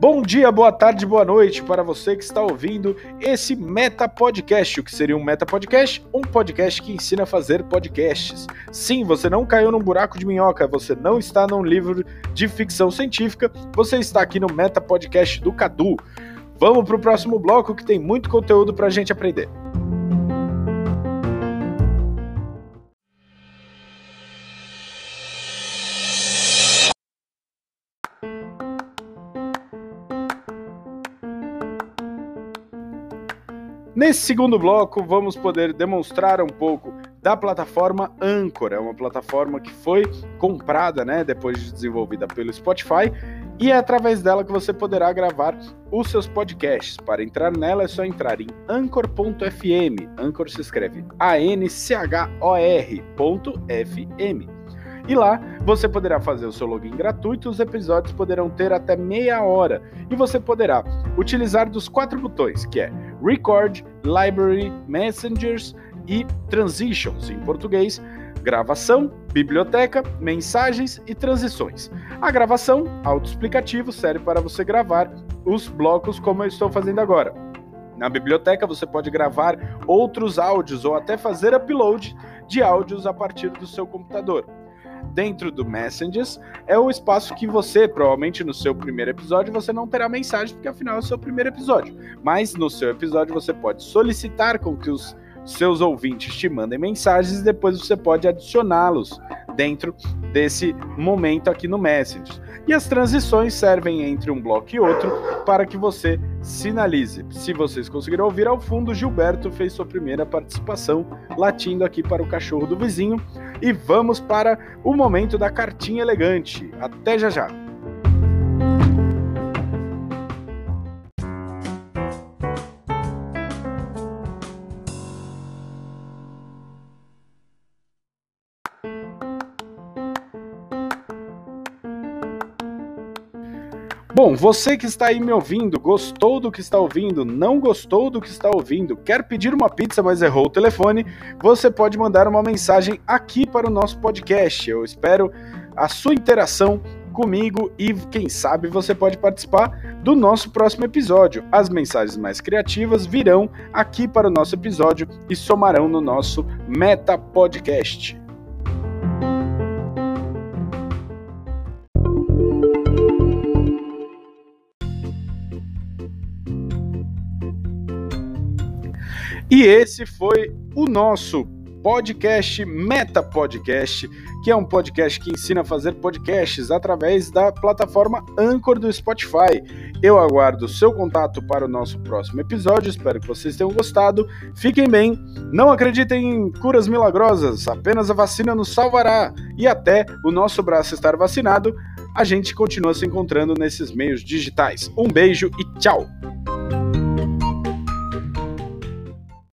Bom dia, boa tarde, boa noite para você que está ouvindo esse Meta Podcast. O que seria um Meta Podcast? Um podcast que ensina a fazer podcasts. Sim, você não caiu num buraco de minhoca, você não está num livro de ficção científica, você está aqui no Meta Podcast do Cadu. Vamos para o próximo bloco que tem muito conteúdo para a gente aprender. Nesse segundo bloco, vamos poder demonstrar um pouco da plataforma Anchor. É uma plataforma que foi comprada, né, depois de desenvolvida pelo Spotify, e é através dela que você poderá gravar os seus podcasts. Para entrar nela é só entrar em anchor.fm. Anchor se escreve A N C H O R.fm. E lá você poderá fazer o seu login gratuito, os episódios poderão ter até meia hora e você poderá utilizar dos quatro botões, que é Record, Library, Messengers e Transitions em português, gravação, biblioteca, mensagens e transições. A gravação, autoexplicativo, serve para você gravar os blocos como eu estou fazendo agora. Na biblioteca você pode gravar outros áudios ou até fazer upload de áudios a partir do seu computador dentro do Messages é o espaço que você, provavelmente no seu primeiro episódio, você não terá mensagem, porque afinal é o seu primeiro episódio. Mas no seu episódio você pode solicitar com que os seus ouvintes te mandem mensagens e depois você pode adicioná-los dentro desse momento aqui no Messages. E as transições servem entre um bloco e outro para que você sinalize. Se vocês conseguiram ouvir ao fundo, Gilberto fez sua primeira participação latindo aqui para o cachorro do vizinho. E vamos para o momento da cartinha elegante. Até já já! Bom, você que está aí me ouvindo, gostou do que está ouvindo, não gostou do que está ouvindo, quer pedir uma pizza, mas errou o telefone, você pode mandar uma mensagem aqui para o nosso podcast. Eu espero a sua interação comigo e quem sabe você pode participar do nosso próximo episódio. As mensagens mais criativas virão aqui para o nosso episódio e somarão no nosso Meta Podcast. E esse foi o nosso podcast Meta Podcast, que é um podcast que ensina a fazer podcasts através da plataforma Anchor do Spotify. Eu aguardo o seu contato para o nosso próximo episódio, espero que vocês tenham gostado. Fiquem bem, não acreditem em curas milagrosas, apenas a vacina nos salvará. E até o nosso braço estar vacinado, a gente continua se encontrando nesses meios digitais. Um beijo e tchau!